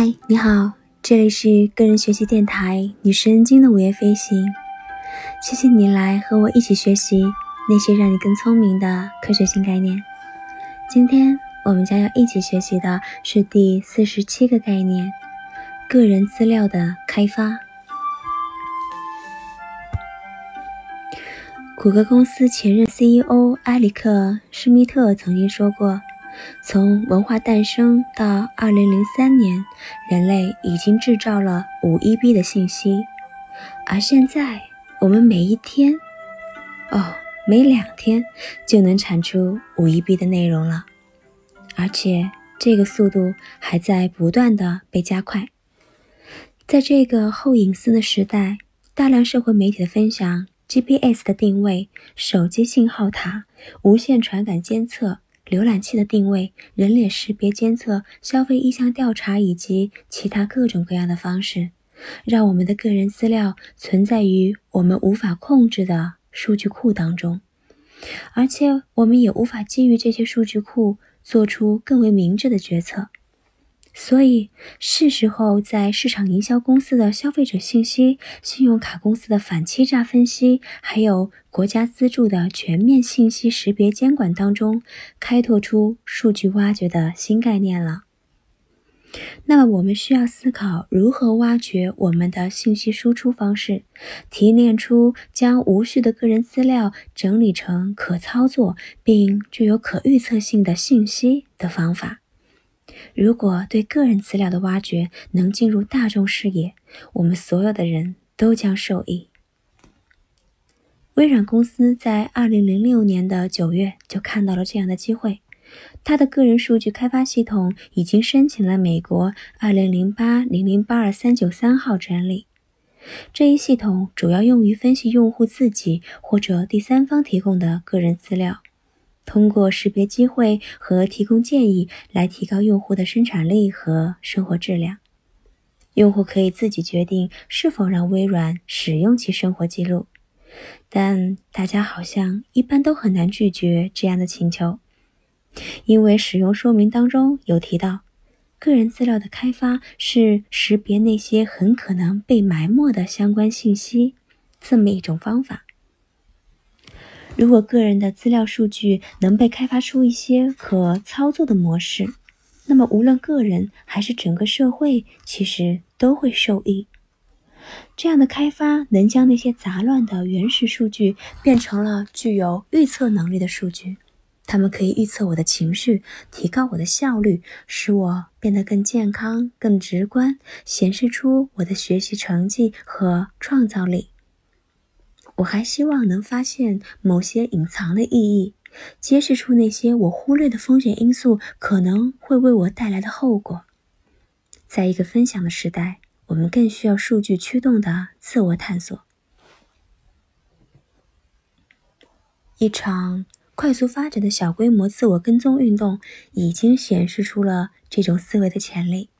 嗨，你好，这里是个人学习电台女神经的午夜飞行。谢谢你来和我一起学习那些让你更聪明的科学新概念。今天我们将要一起学习的是第四十七个概念：个人资料的开发。谷歌公司前任 CEO 埃里克·施密特曾经说过。从文化诞生到二零零三年，人类已经制造了五亿 B 的信息，而现在我们每一天，哦，每两天就能产出五亿 B 的内容了，而且这个速度还在不断的被加快。在这个后隐私的时代，大量社会媒体的分享、GPS 的定位、手机信号塔、无线传感监测。浏览器的定位、人脸识别监测、消费意向调查以及其他各种各样的方式，让我们的个人资料存在于我们无法控制的数据库当中，而且我们也无法基于这些数据库做出更为明智的决策。所以，是时候在市场营销公司的消费者信息、信用卡公司的反欺诈分析，还有国家资助的全面信息识别监管当中，开拓出数据挖掘的新概念了。那么，我们需要思考如何挖掘我们的信息输出方式，提炼出将无序的个人资料整理成可操作并具有可预测性的信息的方法。如果对个人资料的挖掘能进入大众视野，我们所有的人都将受益。微软公司在二零零六年的九月就看到了这样的机会，它的个人数据开发系统已经申请了美国二零零八零零八二三九三号专利。这一系统主要用于分析用户自己或者第三方提供的个人资料。通过识别机会和提供建议来提高用户的生产力和生活质量。用户可以自己决定是否让微软使用其生活记录，但大家好像一般都很难拒绝这样的请求，因为使用说明当中有提到，个人资料的开发是识别那些很可能被埋没的相关信息这么一种方法。如果个人的资料数据能被开发出一些可操作的模式，那么无论个人还是整个社会，其实都会受益。这样的开发能将那些杂乱的原始数据变成了具有预测能力的数据，它们可以预测我的情绪，提高我的效率，使我变得更健康、更直观，显示出我的学习成绩和创造力。我还希望能发现某些隐藏的意义，揭示出那些我忽略的风险因素可能会为我带来的后果。在一个分享的时代，我们更需要数据驱动的自我探索。一场快速发展的小规模自我跟踪运动已经显示出了这种思维的潜力。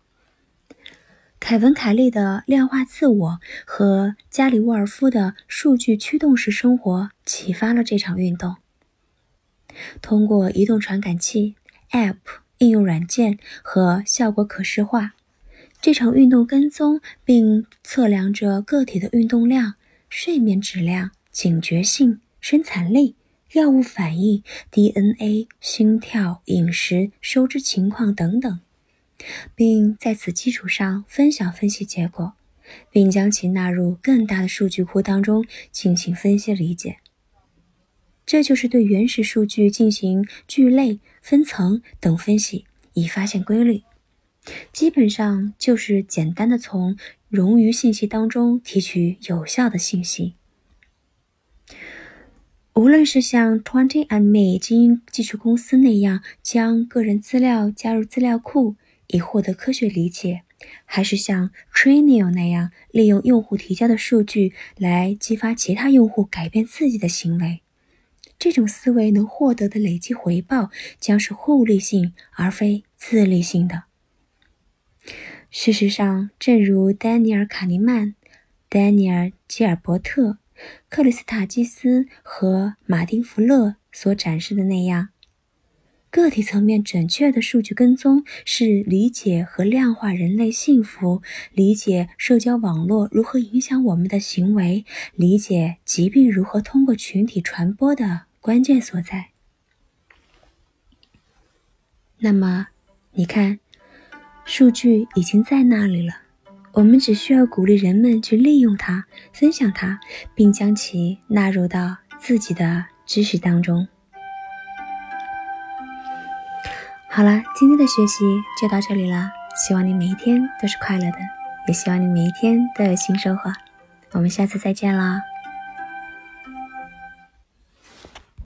凯文·凯利的量化自我和加里·沃尔夫的数据驱动式生活启发了这场运动。通过移动传感器、App、应用软件和效果可视化，这场运动跟踪并测量着个体的运动量、睡眠质量、警觉性、生产力、药物反应、DNA、心跳、饮食、收支情况等等。并在此基础上分享分析结果，并将其纳入更大的数据库当中进行分析理解。这就是对原始数据进行聚类、分层等分析，以发现规律。基本上就是简单的从冗余信息当中提取有效的信息。无论是像 Twenty and Me 基因技术公司那样将个人资料加入资料库。以获得科学理解，还是像 Trainio 那样利用用户提交的数据来激发其他用户改变自己的行为？这种思维能获得的累积回报将是互利性而非自利性的。事实上，正如丹尼尔·卡尼曼、丹尼尔·吉尔伯特、克里斯塔基斯和马丁·弗勒所展示的那样。个体层面准确的数据跟踪是理解和量化人类幸福，理解社交网络如何影响我们的行为，理解疾病如何通过群体传播的关键所在。那么，你看，数据已经在那里了，我们只需要鼓励人们去利用它、分享它，并将其纳入到自己的知识当中。好了，今天的学习就到这里了。希望你每一天都是快乐的，也希望你每一天都有新收获。我们下次再见了。